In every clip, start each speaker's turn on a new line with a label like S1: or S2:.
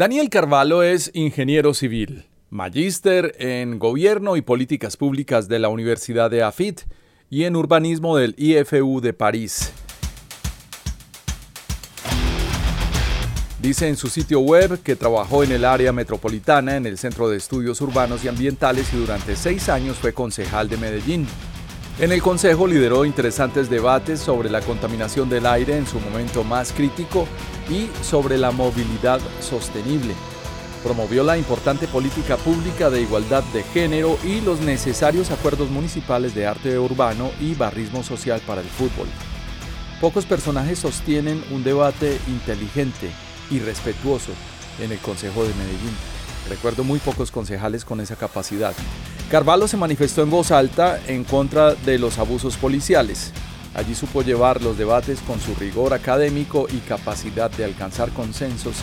S1: Daniel Carvalho es ingeniero civil, magíster en Gobierno y Políticas Públicas de la Universidad de AFIT y en Urbanismo del IFU de París. Dice en su sitio web que trabajó en el área metropolitana en el Centro de Estudios Urbanos y Ambientales y durante seis años fue concejal de Medellín. En el Consejo lideró interesantes debates sobre la contaminación del aire en su momento más crítico y sobre la movilidad sostenible. Promovió la importante política pública de igualdad de género y los necesarios acuerdos municipales de arte urbano y barrismo social para el fútbol. Pocos personajes sostienen un debate inteligente y respetuoso en el Consejo de Medellín. Recuerdo muy pocos concejales con esa capacidad. Carvalho se manifestó en voz alta en contra de los abusos policiales. Allí supo llevar los debates con su rigor académico y capacidad de alcanzar consensos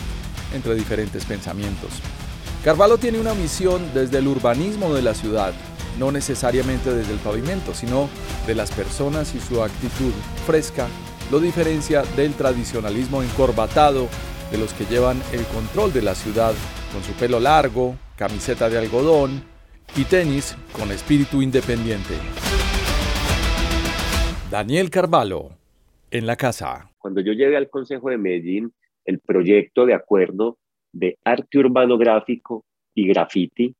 S1: entre diferentes pensamientos. Carvalho tiene una misión desde el urbanismo de la ciudad, no necesariamente desde el pavimento, sino de las personas y su actitud fresca lo diferencia del tradicionalismo encorbatado de los que llevan el control de la ciudad con su pelo largo, camiseta de algodón y tenis con espíritu independiente. Daniel Carvalho, en la casa.
S2: Cuando yo llegué al Consejo de Medellín, el proyecto de acuerdo de arte urbano gráfico y graffiti,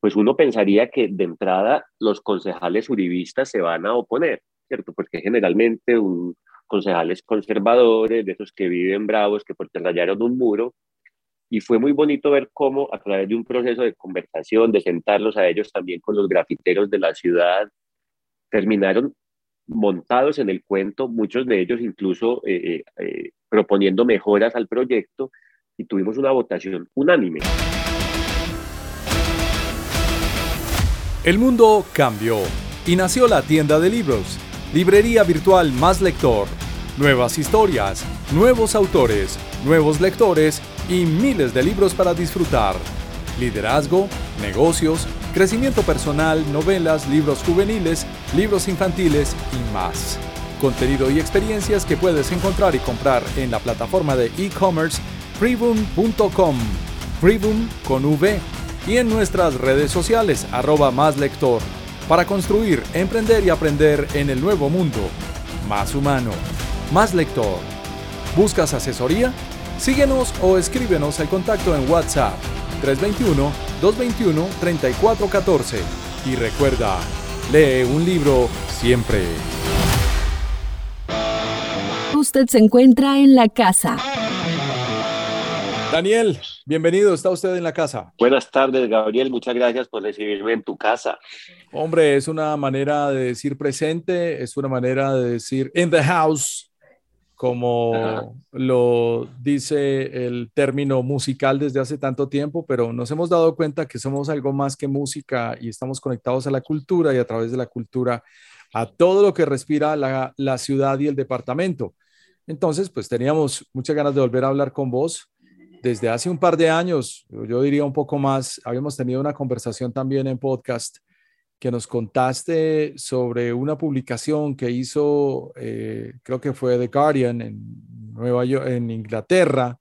S2: pues uno pensaría que de entrada los concejales uribistas se van a oponer, ¿cierto? Porque generalmente un, concejales conservadores, de esos que viven bravos, que porque rayaron un muro, y fue muy bonito ver cómo a través de un proceso de conversación, de sentarlos a ellos también con los grafiteros de la ciudad, terminaron montados en el cuento, muchos de ellos incluso eh, eh, eh, proponiendo mejoras al proyecto y tuvimos una votación unánime.
S1: El mundo cambió y nació la tienda de libros Librería virtual Más Lector. Nuevas historias, nuevos autores, nuevos lectores y miles de libros para disfrutar. Liderazgo, negocios, crecimiento personal, novelas, libros juveniles, libros infantiles y más. Contenido y experiencias que puedes encontrar y comprar en la plataforma de e-commerce freeboom.com, freeboom con V, y en nuestras redes sociales arroba más lector para construir, emprender y aprender en el nuevo mundo. Más humano, más lector. ¿Buscas asesoría? Síguenos o escríbenos al contacto en WhatsApp 321-221-3414. Y recuerda, lee un libro siempre.
S3: Usted se encuentra en la casa.
S1: Daniel, bienvenido, está usted en la casa.
S2: Buenas tardes, Gabriel, muchas gracias por recibirme en tu casa.
S1: Hombre, es una manera de decir presente, es una manera de decir in the house, como lo dice el término musical desde hace tanto tiempo, pero nos hemos dado cuenta que somos algo más que música y estamos conectados a la cultura y a través de la cultura a todo lo que respira la, la ciudad y el departamento. Entonces, pues teníamos muchas ganas de volver a hablar con vos desde hace un par de años, yo diría un poco más, habíamos tenido una conversación también en podcast que nos contaste sobre una publicación que hizo, eh, creo que fue The Guardian en Nueva York, en Inglaterra,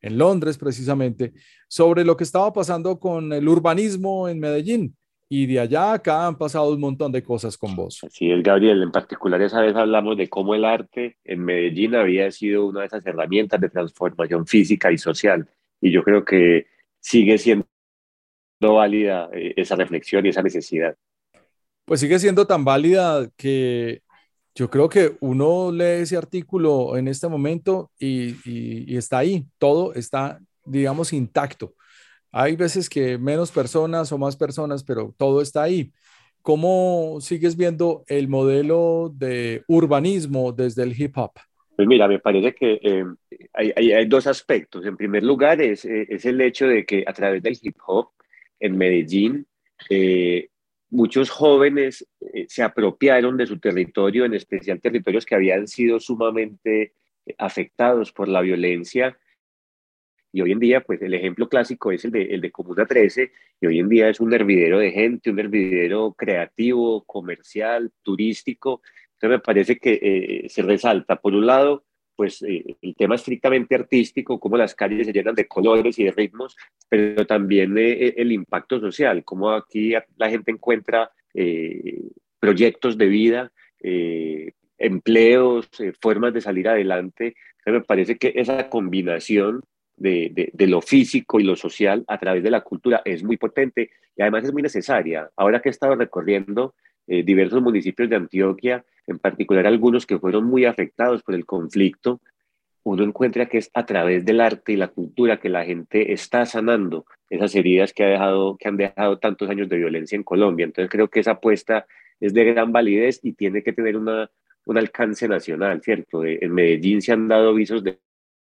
S1: en Londres precisamente, sobre lo que estaba pasando con el urbanismo en Medellín. Y de allá acá han pasado un montón de cosas con vos.
S2: Sí, es, Gabriel. En particular, esa vez hablamos de cómo el arte en Medellín había sido una de esas herramientas de transformación física y social. Y yo creo que sigue siendo válida eh, esa reflexión y esa necesidad.
S1: Pues sigue siendo tan válida que yo creo que uno lee ese artículo en este momento y, está ahí, todo está, digamos, intacto. Hay veces que menos personas o más personas, pero todo está ahí. ¿Cómo sigues viendo el modelo de urbanismo desde el hip hop?
S2: Pues mira, me parece que eh, hay, hay, dos aspectos. En primer lugar, es, eh, es, el hecho de que a través del hip hop en Medellín, eh, muchos jóvenes se apropiaron de su territorio, en especial territorios que habían sido sumamente afectados por la violencia. Y hoy en día, pues el ejemplo clásico es el de, el de Comuna 13, y hoy en día es un hervidero de gente, un hervidero creativo, comercial, turístico, entonces me parece que eh, se resalta, por un lado, pues eh, el tema estrictamente artístico, cómo las calles se llenan de colores y de ritmos, pero también eh, el impacto social, cómo aquí la gente encuentra proyectos de vida, empleos, formas de salir adelante. Me parece que esa combinación de, de, de, lo físico y lo social a través de la cultura es muy potente y además es muy necesaria. Ahora que he estado recorriendo eh, diversos municipios de Antioquia, en particular algunos que fueron muy afectados por el conflicto, uno encuentra que es a través del arte y la cultura que la gente está sanando esas heridas que, ha dejado, que han dejado tantos años de violencia en Colombia. Entonces creo que esa apuesta es de gran validez y tiene que tener una, un alcance nacional, ¿cierto? en Medellín se han dado avisos de,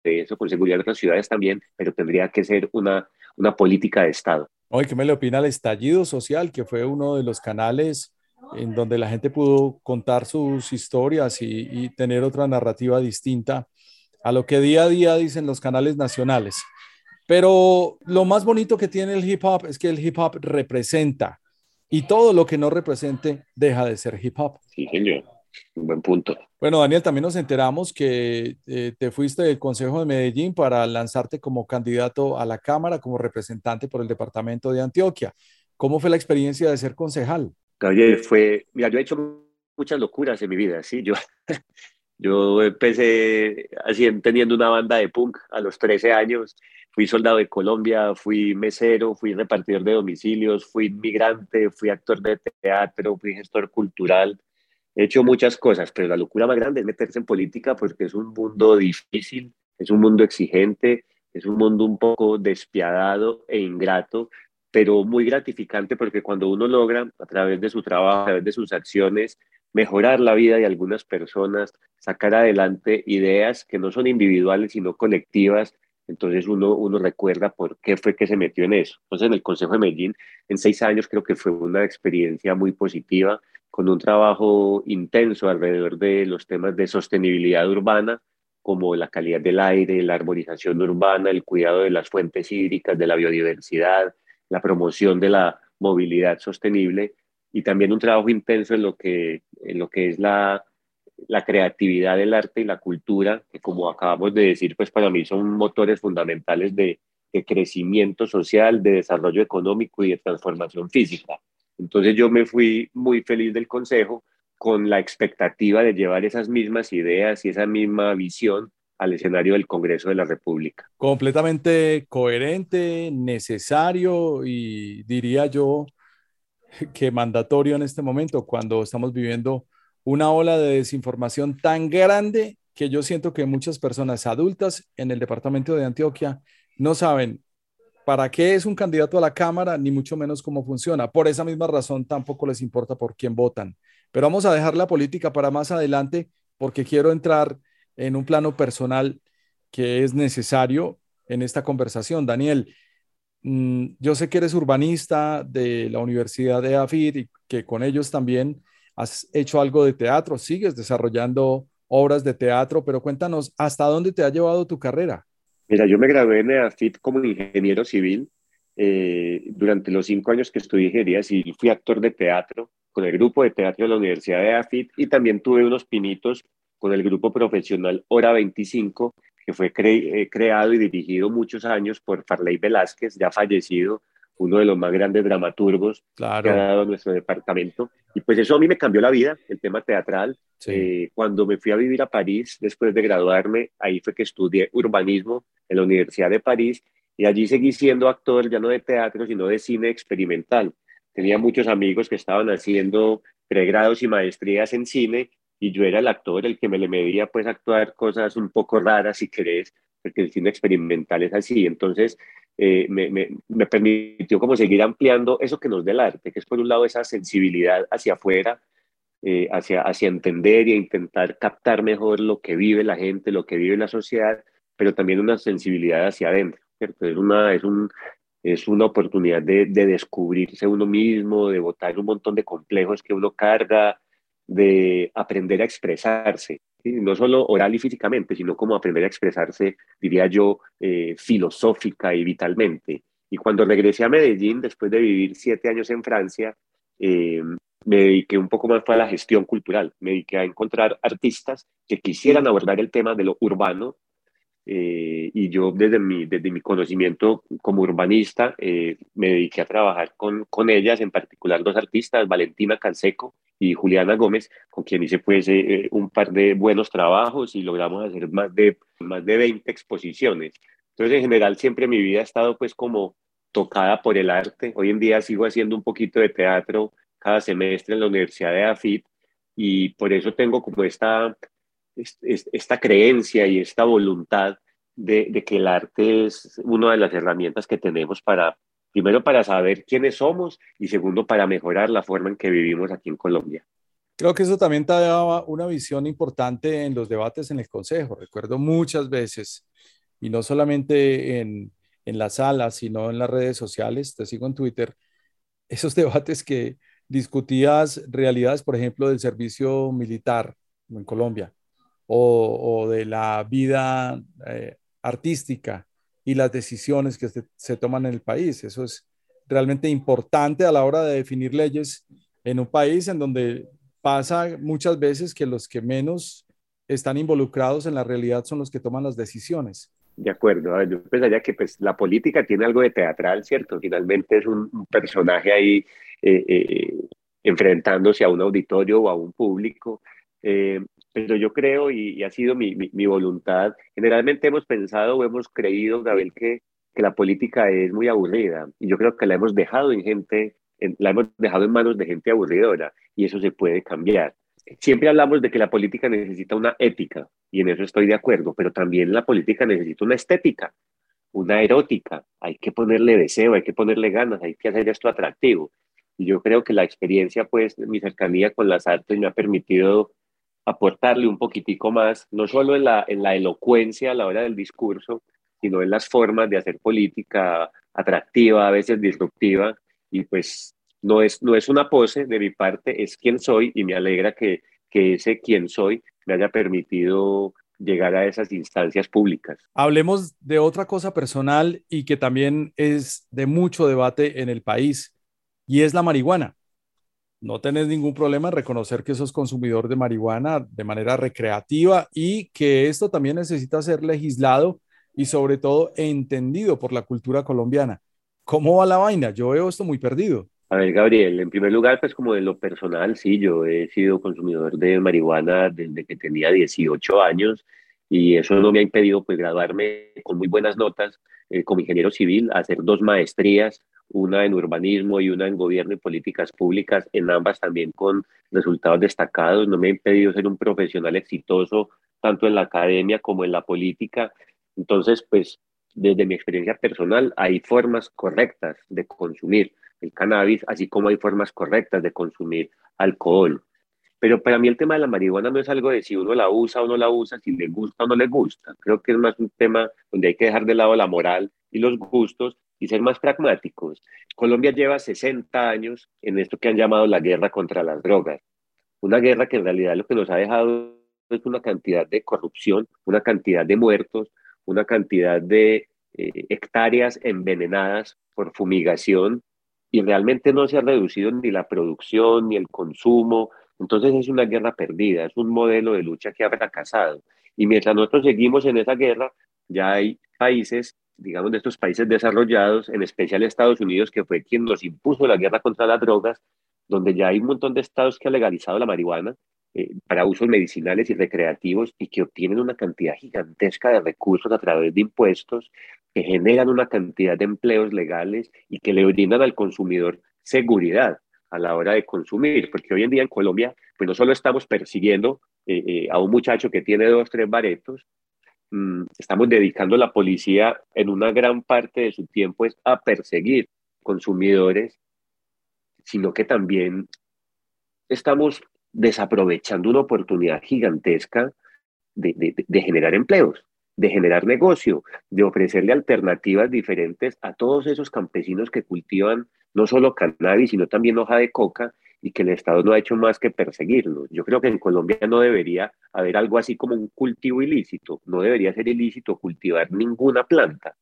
S2: de, eso, con seguridad en otras ciudades también, pero tendría que ser una, una política de Estado.
S1: Oye, ¿qué me le opina el estallido social, que fue uno de los canales en donde la gente pudo contar sus historias y, tener otra narrativa distinta a lo que día a día dicen los canales nacionales. Pero lo más bonito que tiene el hip hop es que el hip hop representa y todo lo que no represente deja de ser hip hop.
S2: Sí, señor. Un buen punto.
S1: Bueno, Daniel, también nos enteramos que eh, te fuiste del Consejo de Medellín para lanzarte como candidato a la Cámara, como representante por el departamento de Antioquia. ¿Cómo fue la experiencia de ser concejal?
S2: Gabriel, fue, mira, yo he hecho muchas locuras en mi vida, ¿sí? Yo, yo empecé así, teniendo una banda de punk a los 13 años, fui soldado de Colombia, fui mesero, fui repartidor de domicilios, fui inmigrante, fui actor de teatro, fui gestor cultural, he hecho muchas cosas, pero la locura más grande es meterse en política porque es un mundo difícil, es un mundo exigente, es un mundo un poco despiadado e ingrato, pero muy gratificante porque cuando uno logra a través de su trabajo, a través de sus acciones, mejorar la vida de algunas personas, sacar adelante ideas que no son individuales, sino colectivas, entonces uno, uno recuerda por qué fue que se metió en eso. Entonces en el Consejo de Medellín, en seis años creo que fue una experiencia muy positiva, con un trabajo intenso alrededor de los temas de sostenibilidad urbana, como la calidad del aire, la arborización urbana, el cuidado de las fuentes hídricas, de la biodiversidad, la promoción de la movilidad sostenible y también un trabajo intenso en lo que, en lo que es la, la creatividad del arte y la cultura, que como acabamos de decir, pues para mí son motores fundamentales de, de crecimiento social, de desarrollo económico y de transformación física. Entonces yo me fui muy feliz del consejo con la expectativa de llevar esas mismas ideas y esa misma visión al escenario del Congreso de la República.
S1: Completamente coherente, necesario y diría yo que mandatorio en este momento cuando estamos viviendo una ola de desinformación tan grande que yo siento que muchas personas adultas en el departamento de Antioquia no saben para qué es un candidato a la Cámara, ni mucho menos cómo funciona. Por esa misma razón tampoco les importa por quién votan. Pero vamos a dejar la política para más adelante porque quiero entrar en un plano personal que es necesario en esta conversación. Daniel, mm, yo sé que eres urbanista de la Universidad de AFID y que con ellos también has hecho algo de teatro, sigues desarrollando obras de teatro, pero cuéntanos, ¿hasta dónde te ha llevado tu carrera?
S2: Mira, yo me gradué en AFID como ingeniero civil. Eh, durante los cinco años que estudié ingeniería civil fui actor de teatro con el grupo de teatro de la Universidad de AFID y también tuve unos pinitos con el grupo profesional Hora 25, que fue eh, creado y dirigido muchos años por Farley Velázquez, ya fallecido, uno de los más grandes dramaturgos que ha dado nuestro departamento. Y pues eso a mí me cambió la vida, el tema teatral. Eh, cuando me fui a vivir a París, después de graduarme, ahí fue que estudié urbanismo en la Universidad de París Y allí seguí siendo actor ya no de teatro, sino de cine experimental. Tenía muchos amigos que estaban haciendo pregrados y maestrías en cine y yo era el actor el que me le medía pues actuar cosas un poco raras si querés, porque el cine experimental es así. Entonces eh, me, me, permitió como seguir ampliando eso que nos da el arte, que es por un lado esa sensibilidad hacia afuera, eh, hacia, hacia entender y intentar captar mejor lo que vive la gente, lo que vive la sociedad, pero también una sensibilidad hacia adentro. ¿cierto? Es, una, es, un, es una oportunidad de, de descubrirse uno mismo, de botar un montón de complejos que uno carga, de aprender a expresarse, no solo oral y físicamente, sino como aprender a expresarse, diría yo, eh, filosófica y vitalmente. Y cuando regresé a Medellín, después de vivir siete años en Francia, eh, me dediqué un poco más a la gestión cultural, me dediqué a encontrar artistas que quisieran abordar el tema de lo urbano eh, y yo desde mi, desde mi conocimiento como urbanista eh, me dediqué a trabajar con, con ellas, en particular dos artistas, Valentina Canseco y Juliana Gómez, con quien hice pues eh, un par de buenos trabajos y logramos hacer más de, más de 20 exposiciones. Entonces en general siempre mi vida ha estado pues como tocada por el arte. Hoy en día sigo haciendo un poquito de teatro cada semestre en la Universidad de AFIT y por eso tengo como esta esta creencia y esta voluntad de, que el arte es una de las herramientas que tenemos para, primero, para saber quiénes somos y segundo, para mejorar la forma en que vivimos aquí en Colombia.
S1: Creo que eso también te daba una visión importante en los debates en el Consejo. Recuerdo muchas veces, y no solamente en, en la sala, sino en las redes sociales, te sigo en Twitter, esos debates que discutías realidades, por ejemplo, del servicio militar en Colombia, o, de la vida eh, artística y las decisiones que se, toman en el país. Eso es realmente importante a la hora de definir leyes en un país en donde pasa muchas veces que los que menos están involucrados en la realidad son los que toman las decisiones.
S2: De acuerdo, yo pensaría que pues, la política tiene algo de teatral, ¿cierto? Finalmente es un, personaje ahí eh, eh, enfrentándose a un auditorio o a un público. Pero yo creo, y, ha sido mi, mi, voluntad, generalmente hemos pensado o hemos creído, Gabriel, que, que la política es muy aburrida. Y yo creo que la hemos dejado en gente, la hemos dejado en manos de gente aburridora. Y eso se puede cambiar. Siempre hablamos de que la política necesita una ética, y en eso estoy de acuerdo, pero también la política necesita una estética, una erótica. Hay que ponerle deseo, hay que ponerle ganas, hay que hacer esto atractivo. Y yo creo que la experiencia, pues, mi cercanía con las artes me ha permitido aportarle un poquitico más, no solo en la, en la elocuencia a la hora del discurso, sino en las formas de hacer política atractiva, a veces disruptiva, y pues no es, no es una pose de mi parte, es quien soy y me alegra que, que ese quien soy me haya permitido llegar a esas instancias públicas.
S1: Hablemos de otra cosa personal y que también es de mucho debate en el país, y es la marihuana no tenés ningún problema en reconocer que sos consumidor de marihuana de manera recreativa y que esto también necesita ser legislado y sobre todo entendido por la cultura colombiana. ¿Cómo va la vaina? Yo veo esto muy perdido.
S2: A ver, Gabriel, en primer lugar, pues como de lo personal, sí, yo he sido consumidor de marihuana desde que tenía 18 años y eso no me ha impedido pues graduarme con muy buenas notas eh, como ingeniero civil, hacer dos maestrías, una en urbanismo y una en gobierno y políticas públicas, en ambas también con resultados destacados. No me ha impedido ser un profesional exitoso tanto en la academia como en la política. Entonces, pues desde mi experiencia personal hay formas correctas de consumir el cannabis, así como hay formas correctas de consumir alcohol. Pero para mí el tema de la marihuana no es algo de si uno la usa o no la usa, si le gusta o no le gusta. Creo que es más un tema donde hay que dejar de lado la moral y los gustos y ser más pragmáticos. Colombia lleva 60 años en esto que han llamado la guerra contra las drogas. Una guerra que en realidad lo que nos ha dejado es una cantidad de corrupción, una cantidad de muertos, una cantidad de eh, hectáreas envenenadas por fumigación y realmente no se ha reducido ni la producción ni el consumo. Entonces es una guerra perdida, es un modelo de lucha que ha fracasado. Y mientras nosotros seguimos en esa guerra, ya hay países digamos, de estos países desarrollados, en especial Estados Unidos, que fue quien nos impuso la guerra contra las drogas, donde ya hay un montón de estados que han legalizado la marihuana eh, para usos medicinales y recreativos y que obtienen una cantidad gigantesca de recursos a través de impuestos, que generan una cantidad de empleos legales y que le brindan al consumidor seguridad a la hora de consumir, porque hoy en día en Colombia, pues no solo estamos persiguiendo eh, eh, a un muchacho que tiene dos, tres baretos, mm, estamos dedicando la policía en una gran parte de su tiempo es a perseguir consumidores, sino que también estamos desaprovechando una oportunidad gigantesca de generar empleos de generar negocio, de ofrecerle alternativas diferentes a todos esos campesinos que cultivan no solo cannabis, sino también hoja de coca y que el Estado no ha hecho más que perseguirlos. Yo creo que en Colombia no debería haber algo así como un cultivo ilícito, no debería ser ilícito cultivar ninguna planta.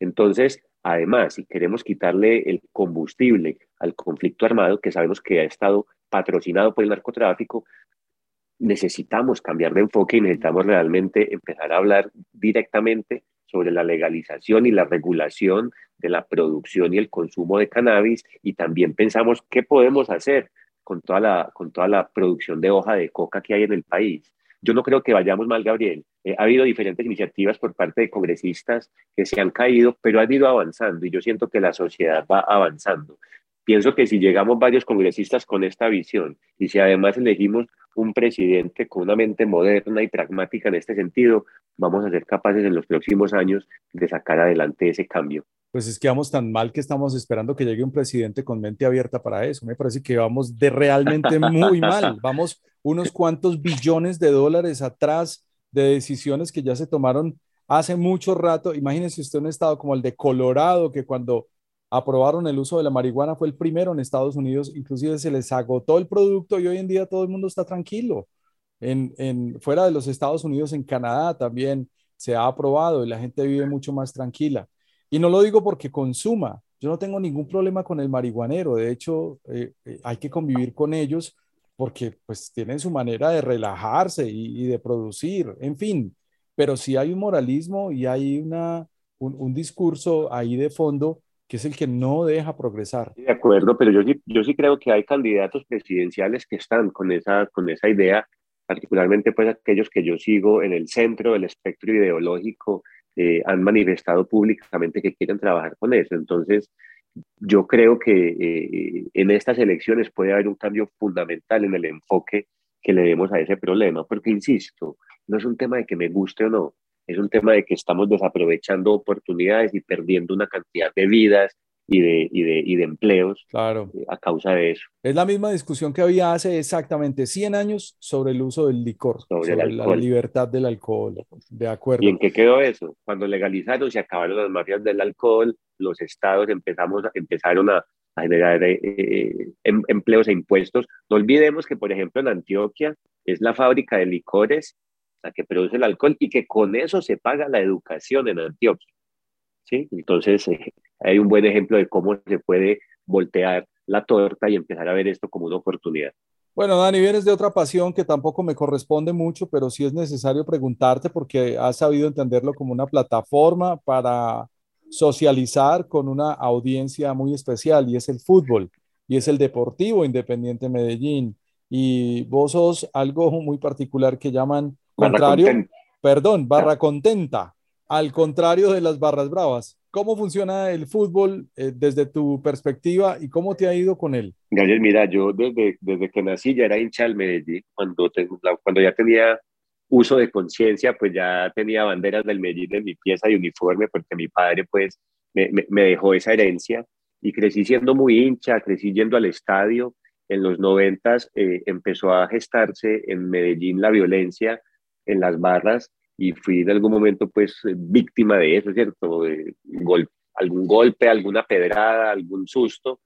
S2: Entonces, además, si queremos quitarle el combustible al conflicto armado, que sabemos que ha estado patrocinado por el narcotráfico, necesitamos cambiar de enfoque y necesitamos realmente empezar a hablar directamente sobre la legalización y la regulación de la producción y el consumo de cannabis y también pensamos qué podemos hacer con toda la, con toda la producción de hoja de coca que hay en el país. Yo no creo que vayamos mal, Gabriel. Eh, ha habido diferentes iniciativas por parte de congresistas que se han caído, pero han ido avanzando y yo siento que la sociedad va avanzando. Pienso que si llegamos varios congresistas con esta visión y si además elegimos un presidente con una mente moderna y pragmática en este sentido, vamos a ser capaces en los próximos años de sacar adelante ese cambio.
S1: Pues es que vamos tan mal que estamos esperando que llegue un presidente con mente abierta para eso. Me parece que vamos de realmente muy mal. Vamos unos cuantos billones de dólares atrás de decisiones que ya se tomaron hace mucho rato. Imagínense usted un estado como el de Colorado, que cuando aprobaron el uso de la marihuana, fue el primero en Estados Unidos, inclusive se les agotó el producto y hoy en día todo el mundo está tranquilo. En, en, fuera de los Estados Unidos, en Canadá también se ha aprobado y la gente vive mucho más tranquila. Y no lo digo porque consuma, yo no tengo ningún problema con el marihuanero, de hecho eh, eh, hay que convivir con ellos porque pues tienen su manera de relajarse y, de producir, en fin, pero si hay un moralismo y hay una, un, un discurso ahí de fondo que es el que no deja progresar.
S2: De acuerdo, pero yo sí, yo sí creo que hay candidatos presidenciales que están con esa, con esa idea, particularmente pues aquellos que yo sigo en el centro del espectro ideológico, eh, han manifestado públicamente que quieren trabajar con eso. Entonces, yo creo que eh, en estas elecciones puede haber un cambio fundamental en el enfoque que le demos a ese problema, porque, insisto, no es un tema de que me guste o no, es un tema de que estamos desaprovechando oportunidades y perdiendo una cantidad de vidas y de, y de, y de empleos
S1: claro.
S2: Eh, a causa de eso.
S1: Es la misma discusión que había hace exactamente 100 años sobre el uso del licor, sobre, la libertad del alcohol. De acuerdo.
S2: ¿Y en qué quedó eso? Cuando legalizaron, se acabaron las mafias del alcohol, los estados empezamos, empezaron a, a generar eh, eh, em, empleos e impuestos. No olvidemos que, por ejemplo, en Antioquia es la fábrica de licores la que produce el alcohol y que con eso se paga la educación en Antioquia. ¿Sí? Entonces, eh, hay un buen ejemplo de cómo se puede voltear la torta y empezar a ver esto como una oportunidad.
S1: Bueno, Dani, vienes de otra pasión que tampoco me corresponde mucho, pero sí es necesario preguntarte porque has sabido entenderlo como una plataforma para socializar con una audiencia muy especial y es el fútbol y es el Deportivo Independiente Medellín. Y vos sos algo muy particular que llaman contrario, perdón, barra contenta, al contrario de las barras bravas. ¿Cómo funciona el fútbol eh, desde tu perspectiva y cómo te ha ido con él?
S2: Gabriel, mira, yo desde, desde que nací ya era hincha del Medellín. Cuando, cuando ya tenía uso de conciencia, pues ya tenía banderas del Medellín en mi pieza y uniforme, porque mi padre pues me, me, dejó esa herencia y crecí siendo muy hincha, crecí yendo al estadio. En los noventas eh, empezó a gestarse en Medellín la violencia en las barras y fui en algún momento pues víctima de eso, ¿cierto? De algún golpe, alguna pedrada, algún susto.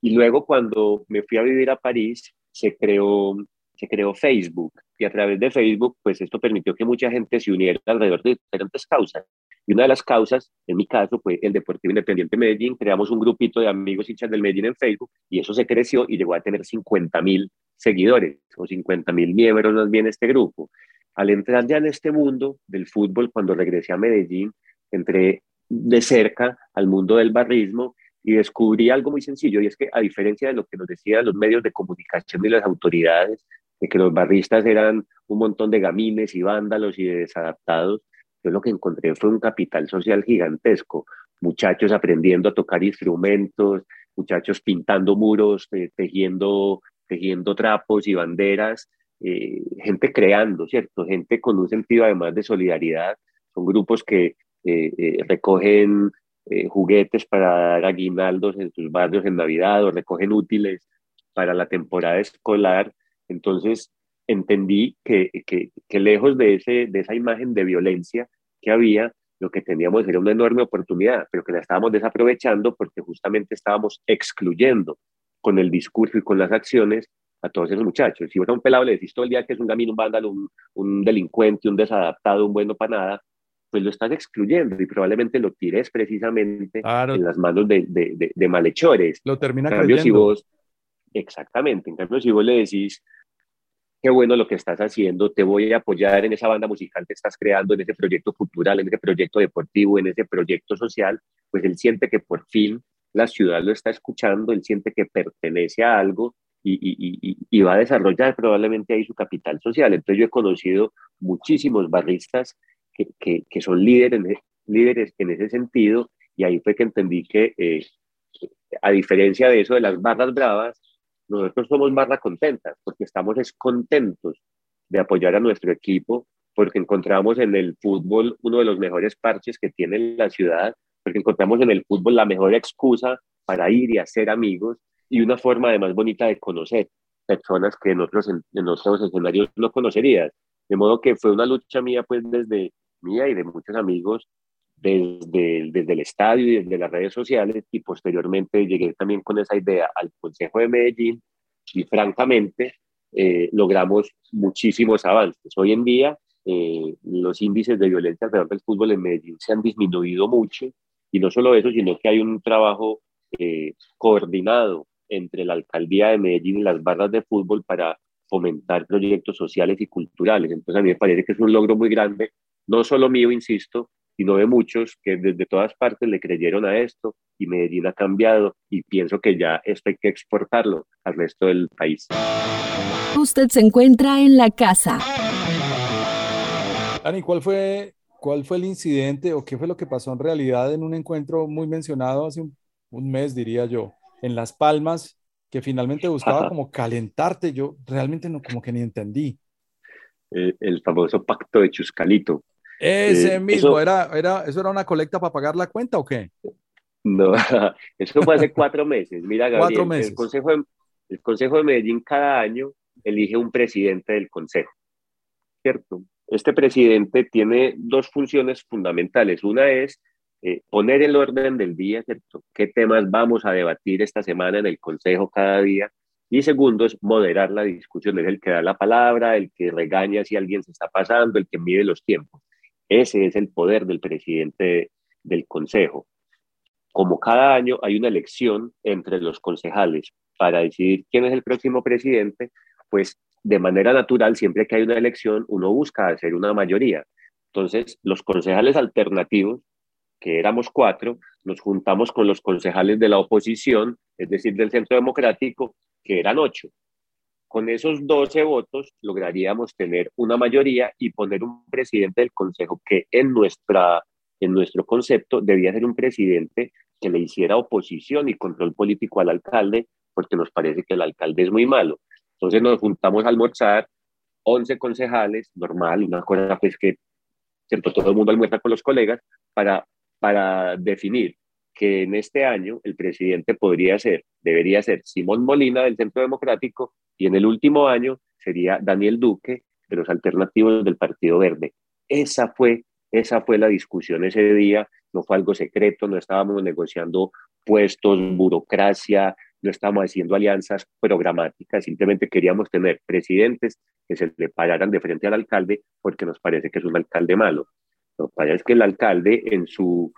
S2: Y luego cuando me fui a vivir a París, se creó, se creó Facebook y a través de Facebook pues esto permitió que mucha gente se uniera alrededor de diferentes causas. Y una de las causas, en mi caso, fue el Deportivo Independiente Medellín. Creamos un grupito de amigos hinchas del Medellín en Facebook y eso se creció y llegó a tener 50 mil seguidores o 50 mil miembros más bien este grupo. Al entrar ya en este mundo del fútbol, cuando regresé a Medellín, entré de cerca al mundo del barrismo y descubrí algo muy sencillo, y es que a diferencia de lo que nos decían los medios de comunicación y las autoridades, de que los barristas eran un montón de gamines y vándalos y de desadaptados, yo lo que encontré fue un capital social gigantesco. Muchachos aprendiendo a tocar instrumentos, muchachos pintando muros, eh, tejiendo, tejiendo trapos y banderas, eh, gente creando, ¿cierto? Gente con un sentido además de solidaridad. Son grupos que eh, recogen juguetes para dar aguinaldos en sus barrios en Navidad o recogen útiles para la temporada escolar. Entonces entendí que, que, que lejos de, ese, de esa imagen de violencia que había, lo que teníamos era una enorme oportunidad, pero que la estábamos desaprovechando porque justamente estábamos excluyendo con el discurso y con las acciones a todos esos muchachos. Si vos a un pelado le decís todo el día que es un gamino, un vándalo, un, un delincuente, un desadaptado, un bueno para nada, pues lo estás excluyendo y probablemente lo tires precisamente en las manos de, de, de, malhechores.
S1: Lo termina en si vos
S2: Exactamente. En cambio, si vos le decís, qué bueno lo que estás haciendo, te voy a apoyar en esa banda musical que estás creando, en ese proyecto cultural, en ese proyecto deportivo, en ese proyecto social, pues él siente que por fin la ciudad lo está escuchando, él siente que pertenece a algo y, y, va a desarrollar probablemente ahí su capital social. Entonces yo he conocido muchísimos barristas que, son líderes, líderes en ese sentido y ahí fue que entendí que eh, a diferencia de eso de las barras bravas, nosotros somos barra contentas porque estamos es contentos de apoyar a nuestro equipo porque encontramos en el fútbol uno de los mejores parches que tiene la ciudad, porque encontramos en el fútbol la mejor excusa para ir y hacer amigos y una forma además bonita de conocer personas que en otros, en otros escenarios no conocerías. De modo que fue una lucha mía, pues desde mía y de muchos amigos, desde, desde el estadio y desde las redes sociales y posteriormente llegué también con esa idea al Consejo de Medellín y francamente eh, logramos muchísimos avances. Hoy en día eh, los índices de violencia alrededor del fútbol en Medellín se han disminuido mucho y no solo eso, sino que hay un trabajo eh, coordinado entre la alcaldía de Medellín y las barras de fútbol para fomentar proyectos sociales y culturales. Entonces a mí me parece que es un logro muy grande, no solo mío, insisto, sino de muchos que desde todas partes le creyeron a esto y Medellín ha cambiado y pienso que ya esto hay que exportarlo al resto del país.
S3: Usted se encuentra en la casa.
S1: Dani, ¿cuál fue, ¿cuál fue el incidente o qué fue lo que pasó en realidad en un encuentro muy mencionado hace un, mes, diría yo, en Las Palmas, que finalmente buscaba como calentarte? Yo realmente no, como que ni entendí.
S2: El, el famoso pacto de Chuscalito.
S1: Ese mismo, eso, era, era, ¿eso era una colecta para pagar la cuenta o qué?
S2: No, eso fue hace cuatro meses. Mira, Gabriel, El, consejo de, el Consejo de Medellín cada año elige un presidente del Consejo, ¿cierto? Este presidente tiene dos funciones fundamentales. Una es eh, poner el orden del día, ¿cierto? ¿Qué temas vamos a debatir esta semana en el Consejo cada día? Y segundo es moderar la discusión, es el que da la palabra, el que regaña si alguien se está pasando, el que mide los tiempos. Ese es el poder del presidente del Consejo. Como cada año hay una elección entre los concejales para decidir quién es el próximo presidente, pues de manera natural, siempre que hay una elección, uno busca hacer una mayoría. Entonces, los concejales alternativos, que éramos cuatro, nos juntamos con los concejales de la oposición, es decir, del Centro Democrático, que eran ocho. Con esos 12 votos lograríamos tener una mayoría y poner un presidente del Consejo que en, nuestra, en nuestro concepto debía ser un presidente que le hiciera oposición y control político al alcalde, porque nos parece que el alcalde es muy malo. Entonces nos juntamos a almorzar, 11 concejales, normal, una cosa pues que ¿cierto? todo el mundo almuerza con los colegas, para, para definir que en este año el presidente podría ser, debería ser Simón Molina del Centro Democrático y en el último año sería Daniel Duque de los alternativos del Partido Verde. Esa fue, esa fue la discusión ese día, no fue algo secreto, no estábamos negociando puestos, burocracia, no estábamos haciendo alianzas programáticas, simplemente queríamos tener presidentes que se le pararan de frente al alcalde porque nos parece que es un alcalde malo. Lo que pasa es que el alcalde en su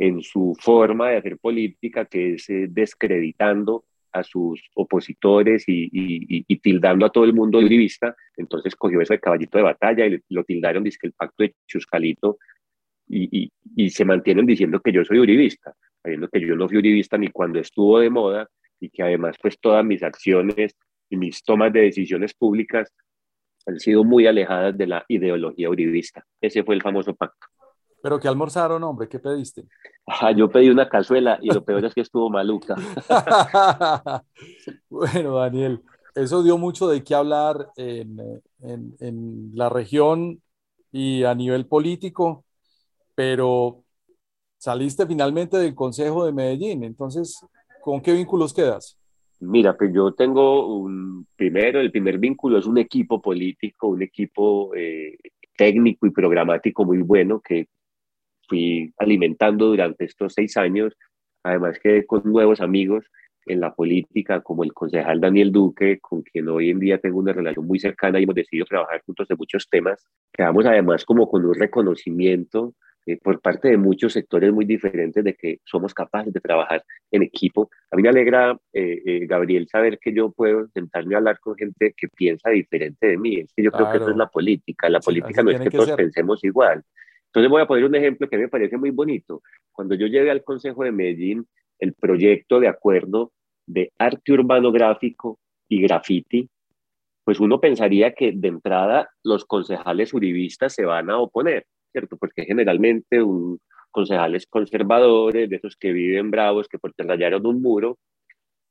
S2: en su forma de hacer política, que es eh, descreditando a sus opositores y, tildando a todo el mundo uribista, entonces cogió eso de caballito de batalla y lo tildaron, dice que el pacto de Chuscalito, y, se mantienen diciendo que yo soy uribista, sabiendo que yo no fui uribista ni cuando estuvo de moda y que además pues todas mis acciones y mis tomas de decisiones públicas han sido muy alejadas de la ideología uribista. Ese fue el famoso pacto.
S1: ¿Pero qué almorzaron, hombre? ¿Qué pediste?
S2: yo pedí una cazuela y lo peor es que estuvo maluca.
S1: bueno, Daniel, eso dio mucho de qué hablar en, en, en la región y a nivel político, pero saliste finalmente del Consejo de Medellín. Entonces, ¿con qué vínculos quedas?
S2: Mira, pues yo tengo un, primero, el primer vínculo es un equipo político, un equipo eh, técnico y programático muy bueno que fui alimentando durante estos seis años. Además quedé con nuevos amigos en la política, como el concejal Daniel Duque, con quien hoy en día tengo una relación muy cercana y hemos decidido trabajar juntos en muchos temas. Quedamos además como con un reconocimiento eh, por parte de muchos sectores muy diferentes de que somos capaces de trabajar en equipo. A mí me alegra, eh, eh, Gabriel, saber que yo puedo sentarme a hablar con gente que piensa diferente de mí. Es que yo creo que eso es la política. La política no es que, todos pensemos igual. Entonces voy a poner un ejemplo que me parece muy bonito. Cuando yo llegué al Consejo de Medellín, el proyecto de acuerdo de arte urbano gráfico y graffiti, pues uno pensaría que de entrada los concejales uribistas se van a oponer ¿cierto? Porque generalmente un, concejales conservadores, de esos que viven bravos, que porque rayaron un muro,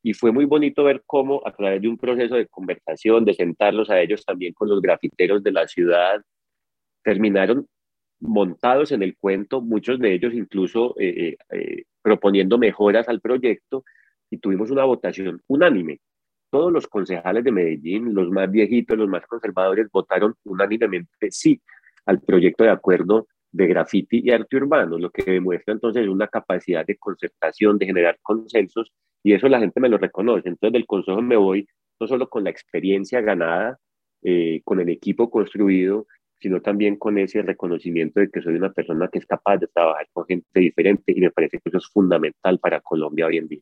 S2: y fue muy bonito ver cómo a través de un proceso de conversación, de sentarlos a ellos también con los grafiteros de la ciudad, terminaron montados en el cuento, muchos de ellos incluso eh, eh, eh, proponiendo mejoras al proyecto, y tuvimos una votación unánime. Todos los concejales de Medellín, los más viejitos, los más conservadores, votaron unánimemente sí al proyecto de acuerdo de graffiti y arte urbano, lo que demuestra entonces una capacidad de concertación, de generar consensos, y eso la gente me lo reconoce. Entonces del consejo me voy no solo con la experiencia ganada, eh, con el equipo construido, sino también con ese reconocimiento de que soy una persona que es capaz de trabajar con gente diferente y me parece que eso es fundamental para Colombia hoy en día.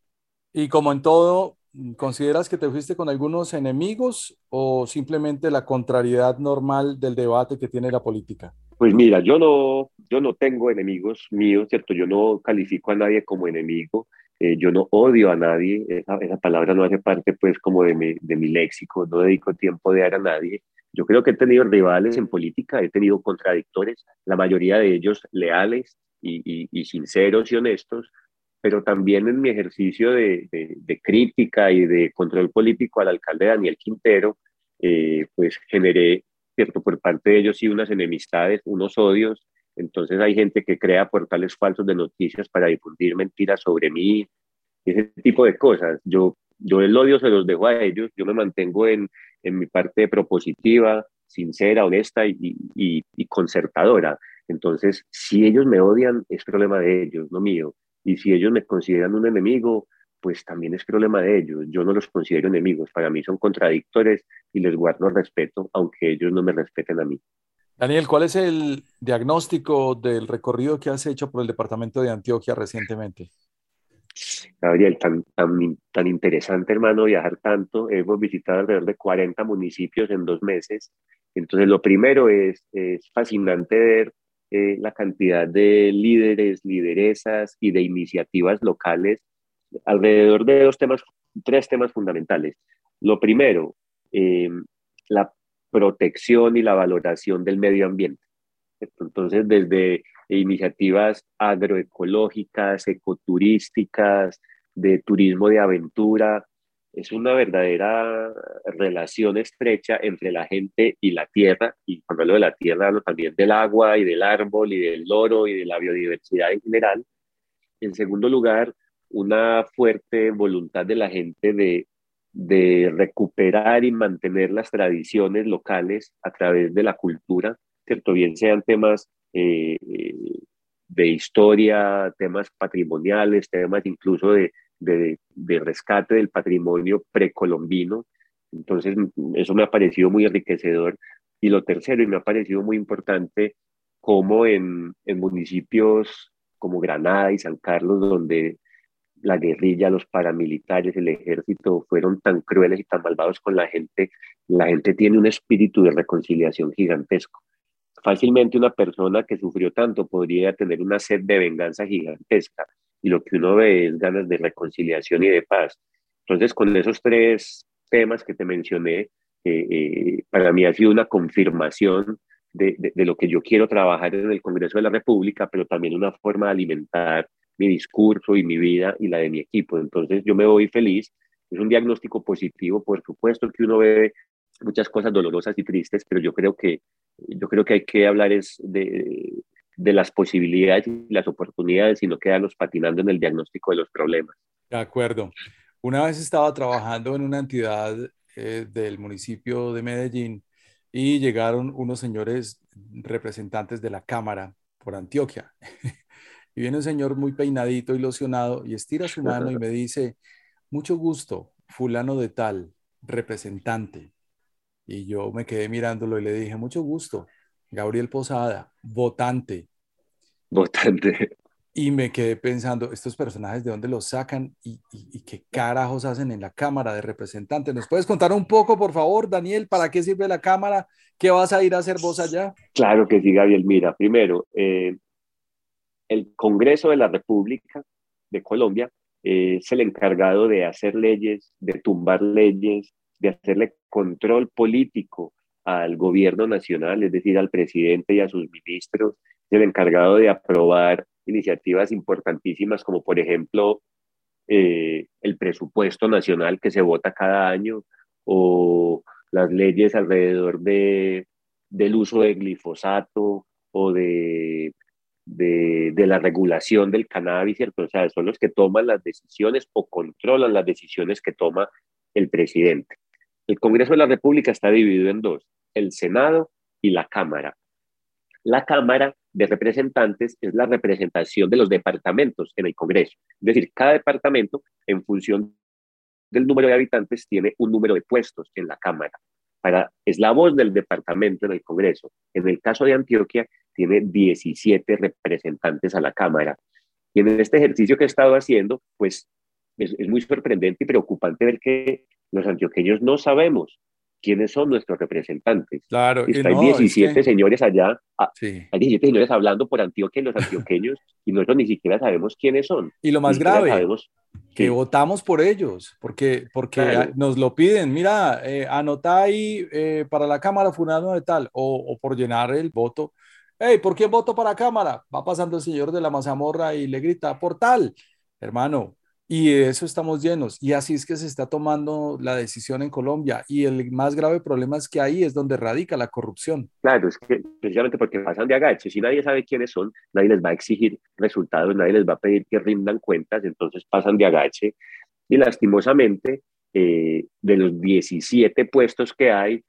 S1: Y como en todo, ¿Consideras que te fuiste con algunos enemigos o simplemente la contrariedad normal del debate que tiene la política?
S2: Pues mira, yo no, yo no tengo enemigos míos, ¿cierto? Yo no califico a nadie como enemigo, eh, yo no odio a nadie, esa, palabra no hace parte pues como de mi, léxico, no dedico tiempo de dar a nadie. Yo creo que he tenido rivales en política, he tenido contradictores, la mayoría de ellos leales y sinceros y honestos, pero también en mi ejercicio de, crítica y de control político al alcalde Daniel Quintero, eh, pues generé, cierto, por parte de ellos sí unas enemistades, unos odios. Entonces hay gente que crea portales falsos de noticias para difundir mentiras sobre mí, ese tipo de cosas. Yo, yo el odio se los dejo a ellos, yo me mantengo en, en mi parte propositiva, sincera, honesta y, y concertadora. Entonces, si ellos me odian, es problema de ellos, no mío. Y si ellos me consideran un enemigo, pues también es problema de ellos. Yo no los considero enemigos. Para mí son contradictores y les guardo respeto, aunque ellos no me respeten a mí.
S1: Daniel, ¿cuál es el diagnóstico del recorrido que has hecho por el departamento de Antioquia recientemente?
S2: Gabriel, tan, tan, tan interesante, hermano, viajar tanto. Hemos visitado alrededor de 40 municipios en dos meses. Entonces, lo primero es, es fascinante ver eh, la cantidad de líderes, lideresas y de iniciativas locales alrededor de dos temas, tres temas fundamentales. Lo primero, eh, la protección y la valoración del medio ambiente. Entonces, desde iniciativas agroecológicas, ecoturísticas, de turismo de aventura, es una verdadera relación estrecha entre la gente y la tierra, y cuando hablo de la tierra hablo también del agua y del árbol y del loro y de la biodiversidad en general. En segundo lugar, una fuerte voluntad de la gente de, de recuperar y mantener las tradiciones locales a través de la cultura, ¿cierto? Bien sean temas eh, de historia, temas patrimoniales, temas incluso de de, rescate del patrimonio precolombino. Entonces, eso me ha parecido muy enriquecedor. Y lo tercero, y me ha parecido muy importante, como en, en municipios como Granada y San Carlos, donde la guerrilla, los paramilitares, el ejército fueron tan crueles y tan malvados con la gente, la gente tiene un espíritu de reconciliación gigantesco. Fácilmente una persona que sufrió tanto podría tener una sed de venganza gigantesca, y lo que uno ve es ganas de reconciliación y de paz. Entonces, con esos tres temas que te mencioné, eh, para mí ha sido una confirmación de, de, lo que yo quiero trabajar en el Congreso de la República, pero también una forma de alimentar mi discurso y mi vida y la de mi equipo. Entonces yo me voy feliz. Es un diagnóstico positivo, por supuesto que uno ve muchas cosas dolorosas y tristes, pero yo creo que, yo creo que hay que hablar es de, de las posibilidades y las oportunidades y no quedarnos patinando en el diagnóstico de los problemas.
S1: De acuerdo. Una vez estaba trabajando en una entidad eh, del municipio de Medellín y llegaron unos señores representantes de la Cámara por Antioquia. y viene un señor muy peinadito, ilusionado, y estira su mano y me dice, mucho gusto, fulano de tal, representante. Y yo me quedé mirándolo y le dije, mucho gusto, Gabriel Posada, votante.
S2: Votante.
S1: Y me quedé pensando, estos personajes, ¿de dónde los sacan y, qué carajos hacen en la Cámara de Representantes? ¿Nos puedes contar un poco, por favor, Daniel, para qué sirve la Cámara? ¿Qué vas a ir a hacer vos allá?
S2: Claro que sí, Gabriel. Mira, primero, eh, el Congreso de la República de Colombia eh, es el encargado de hacer leyes, de tumbar leyes, de hacerle control político al gobierno nacional, es decir, al presidente y a sus ministros, el encargado de aprobar iniciativas importantísimas como por ejemplo eh, el presupuesto nacional que se vota cada año o las leyes alrededor de, del uso de glifosato o de, de, de, la regulación del cannabis, ¿cierto? O sea, son los que toman las decisiones o controlan las decisiones que toma el presidente. El Congreso de la República está dividido en dos, el Senado y la Cámara. La Cámara de Representantes es la representación de los departamentos en el Congreso. Es decir, cada departamento, en función del número de habitantes, tiene un número de puestos en la Cámara. Para, es la voz del departamento en el Congreso. En el caso de Antioquia, tiene 17 representantes a la Cámara. Y en este ejercicio que he estado haciendo, pues es, es muy sorprendente y preocupante ver que los antioqueños no sabemos quiénes son nuestros representantes.
S1: Claro,
S2: y hay 17 señores allá, ah, hay 17 señores hablando por Antioquia y los antioqueños, y nosotros ni siquiera sabemos quiénes son.
S1: Y lo más grave, sabemos, que votamos por ellos, porque, porque nos lo piden, mira, eh, anota ahí eh, para la Cámara fulano de tal, o, o por llenar el voto. Hey, ¿por quién voto para Cámara? Va pasando el señor de la mazamorra y le grita, por tal. Hermano, y de eso estamos llenos. Y así es que se está tomando la decisión en Colombia. Y el más grave problema es que ahí es donde radica la corrupción.
S2: Claro, es que precisamente porque pasan de agache. Si nadie sabe quiénes son, nadie les va a exigir resultados, nadie les va a pedir que rindan cuentas, entonces pasan de agache. Y lastimosamente, eh, de los 17 puestos que hay,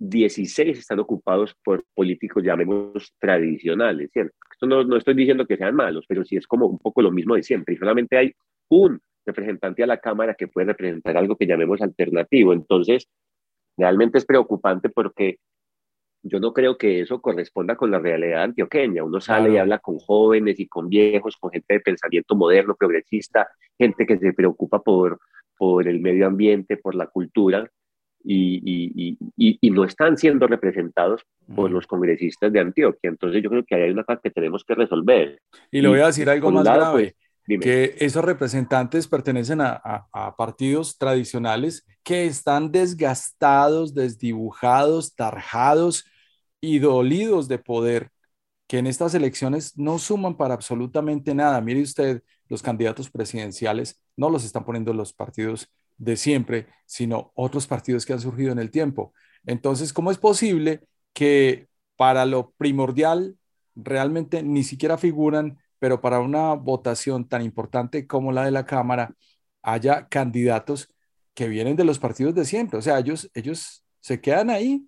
S2: 16 están ocupados por políticos, llamemos tradicionales, ¿cierto? Esto no, no estoy diciendo que sean malos, pero sí es como un poco lo mismo de siempre. Y solamente hay un representante a la Cámara que puede representar algo que llamemos alternativo. Entonces, realmente es preocupante porque yo no creo que eso corresponda con la realidad antioqueña. Uno sale y habla con jóvenes y con viejos, con gente de pensamiento moderno, progresista, gente que se preocupa por, por el medio ambiente, por la cultura, y, y, y, no están siendo representados por los congresistas de Antioquia. Entonces yo creo que hay una cosa que tenemos que resolver.
S1: Y le voy a decir algo más grave. Pues, que esos representantes pertenecen a, partidos tradicionales que están desgastados, desdibujados, tarjados y dolidos de poder, que en estas elecciones no suman para absolutamente nada. Mire usted, los candidatos presidenciales no los están poniendo los partidos de siempre, sino otros partidos que han surgido en el tiempo. Entonces, ¿cómo es posible que para lo primordial realmente ni siquiera figuran pero para una votación tan importante como la de la Cámara, haya candidatos que vienen de los partidos de siempre. O sea, ellos, ellos se quedan ahí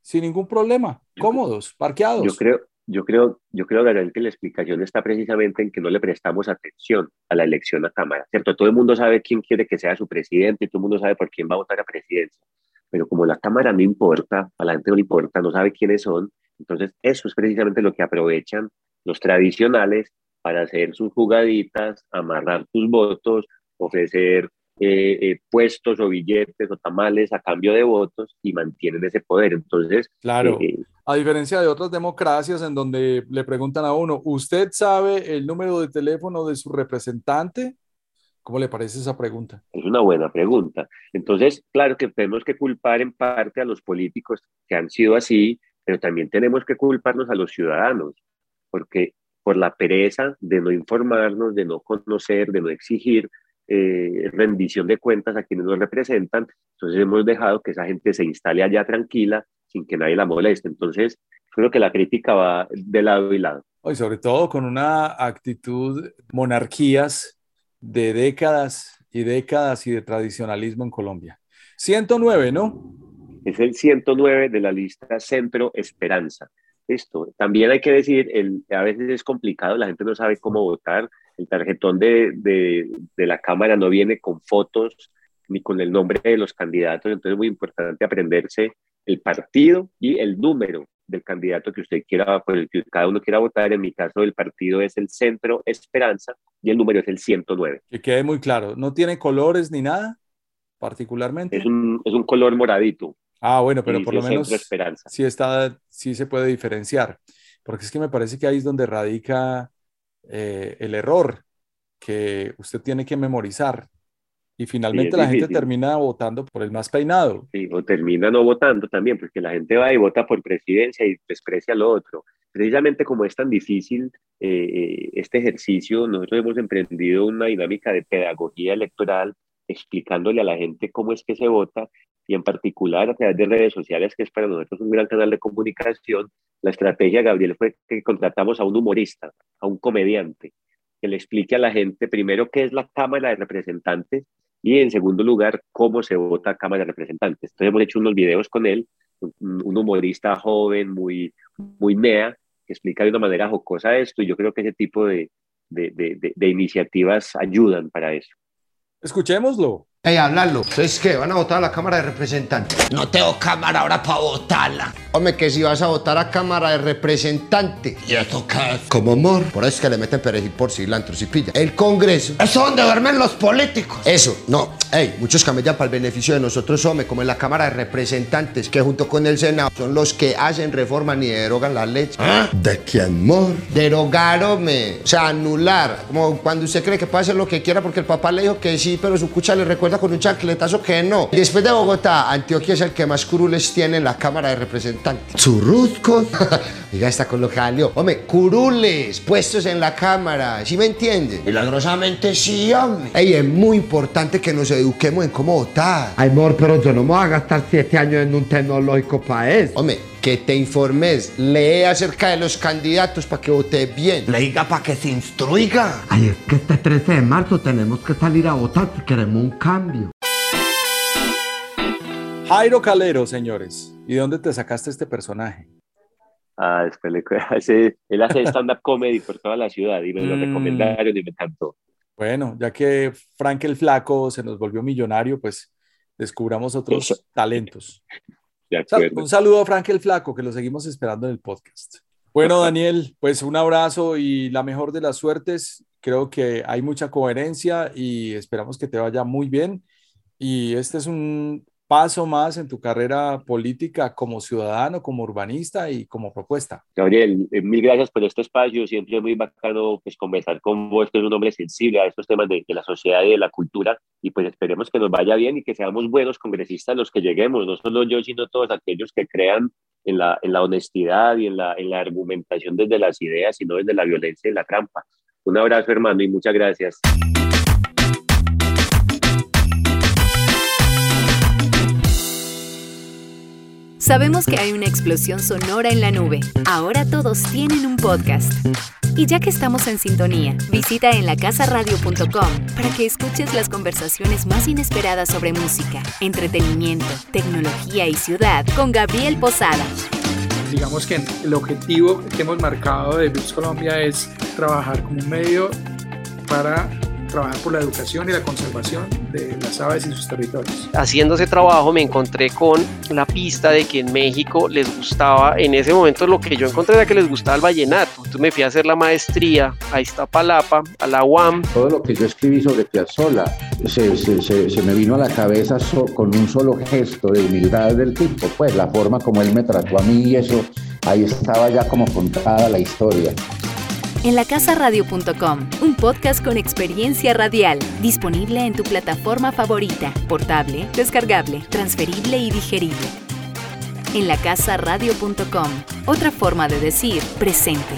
S1: sin ningún problema, cómodos, parqueados.
S2: Yo creo, yo creo, yo creo, que la explicación está precisamente en que no le prestamos atención a la elección a Cámara, ¿cierto? Todo el mundo sabe quién quiere que sea su presidente, todo el mundo sabe por quién va a votar a presidencia, pero como la Cámara no importa, a la gente no le importa, no sabe quiénes son, entonces eso es precisamente lo que aprovechan los tradicionales para hacer sus jugaditas, amarrar tus votos, ofrecer eh, eh, puestos o billetes o tamales a cambio de votos y mantienen ese poder. Entonces,
S1: claro. Eh, a diferencia de otras democracias en donde le preguntan a uno, ¿usted sabe el número de teléfono de su representante? ¿Cómo le parece esa pregunta?
S2: Es una buena pregunta. Entonces, claro que tenemos que culpar en parte a los políticos que han sido así, pero también tenemos que culparnos a los ciudadanos, porque por la pereza de no informarnos, de no conocer, de no exigir eh, rendición de cuentas a quienes nos representan, entonces hemos dejado que esa gente se instale allá tranquila sin que nadie la moleste. Entonces, creo que la crítica va de lado y lado.
S1: Y sobre todo con una actitud monarquías de décadas y décadas y de tradicionalismo en Colombia. 109, ¿no?
S2: Es el 109 de la lista Centro Esperanza. También hay que decir, el, a veces es complicado, la gente no sabe cómo votar, el tarjetón de, de, de la Cámara no viene con fotos ni con el nombre de los candidatos, entonces es muy importante aprenderse el partido y el número del candidato que usted quiera, por el que cada uno quiera votar. En mi caso, el partido es el Centro Esperanza y el número es el 109.
S1: Que quede muy claro, ¿no tiene colores ni nada particularmente?
S2: Es un, es un color moradito.
S1: Ah, bueno, pero por lo menos
S2: Esperanza.
S1: sí, está, sí se puede diferenciar, porque es que me parece que ahí es donde radica eh, el error que usted tiene que memorizar. Y finalmente la gente termina votando por el más peinado.
S2: Sí, o termina no votando también, porque la gente va y vota por presidencia y desprecia lo otro. Precisamente como es tan difícil eh, este ejercicio, nosotros hemos emprendido una dinámica de pedagogía electoral explicándole a la gente cómo es que se vota y en particular a través de redes sociales, que es para nosotros un gran canal de comunicación. La estrategia, Gabriel, fue que contratamos a un humorista, a un comediante, que le explique a la gente primero qué es la Cámara de Representantes y en segundo lugar, cómo se vota Cámara de Representantes. Entonces hemos hecho unos videos con él, un humorista joven, muy, muy mea, que explica de una manera jocosa esto y yo creo que ese tipo de, de, de, de iniciativas ayudan para eso.
S1: Escuchémoslo.
S4: Ey, hablarlo. ¿Ustedes qué? ¿Van a votar a la Cámara de Representantes?
S5: No tengo cámara ahora para votarla.
S4: Hombre, que si vas a votar a Cámara de Representantes.
S5: ¿Y eso qué es?
S4: Como amor. Por eso es que le meten perejil por cilantro, si pilla. El Congreso.
S5: Eso es donde duermen los políticos.
S4: Eso, no. Ey, muchos camellan para el beneficio de nosotros, hombre, como en la Cámara de Representantes, que junto con el Senado son los que hacen reforma ni derogan la ley.
S5: ¿Ah?
S4: ¿De qué amor? Derogar, hombre. O sea, anular. Como cuando usted cree que puede hacer lo que quiera porque el papá le dijo que sí, pero su cucha le recuerda con un chancletazo que no. Después de Bogotá, Antioquia es el que más curules tiene en la Cámara de Representantes.
S5: ¿Churruscos?
S4: Diga, está con lo que salió. Hombre, curules puestos en la Cámara, ¿sí me entiende?
S5: Milagrosamente sí, hombre.
S4: Ey, es muy importante que nos eduquemos en cómo votar.
S5: Ay, amor, pero yo no me voy a gastar siete años en un tecnológico para eso.
S4: Hombre, que te informes, lee acerca de los candidatos para que votes bien.
S5: Le diga para que se instruiga.
S6: Ay, es que este 13 de marzo tenemos que salir a votar si queremos un cambio.
S1: Jairo Calero, señores. ¿Y dónde te sacaste este personaje?
S2: Ah, le hace, él hace stand-up comedy por toda la ciudad y me lo
S1: Mm.
S2: recomendaron y me encantó.
S1: Bueno, ya que Frank el Flaco se nos volvió millonario, pues descubramos otros
S2: Eso.
S1: talentos.
S2: De
S1: Sal-
S2: acuerdo.
S1: Un saludo a Frank el Flaco, que lo seguimos esperando en el podcast. Bueno, Daniel, pues un abrazo y la mejor de las suertes. Creo que hay mucha coherencia y esperamos que te vaya muy bien. Y este es un paso más en tu carrera política como ciudadano, como urbanista y como propuesta.
S2: Gabriel, eh, mil gracias por este espacio. Siempre es muy bacano pues, conversar con vos, que es un hombre sensible a estos temas de, de la sociedad y de la cultura. Y pues esperemos que nos vaya bien y que seamos buenos congresistas los que lleguemos, no solo yo, sino todos aquellos que crean en la, en la honestidad y en la, en la argumentación desde las ideas, y no desde la violencia y la trampa. Un abrazo, hermano, y muchas gracias.
S7: Sabemos que hay una explosión sonora en la nube. Ahora todos tienen un podcast. Y ya que estamos en sintonía, visita en lacasaradio.com para que escuches las conversaciones más inesperadas sobre música, entretenimiento, tecnología y ciudad con Gabriel Posada.
S8: digamos que el objetivo que hemos marcado de Bits Colombia es trabajar como un medio para trabajar por la educación y la conservación de las aves y sus territorios.
S9: haciendo ese trabajo me encontré con la pista de que en México les gustaba, en ese momento lo que yo encontré era que les gustaba el vallenato. Entonces me fui a hacer la maestría a Iztapalapa, a la UAM.
S10: Todo lo que yo escribí sobre Piazzolla se, se, se, se me vino a la cabeza so- con un solo gesto de humildad del tipo, pues la forma como él me trató a mí y eso, ahí estaba ya como contada la historia.
S7: En lacasaradio.com, un podcast con experiencia radial, disponible en tu plataforma favorita, portable, descargable, transferible y digerible. En lacasaradio.com, otra forma de decir presente.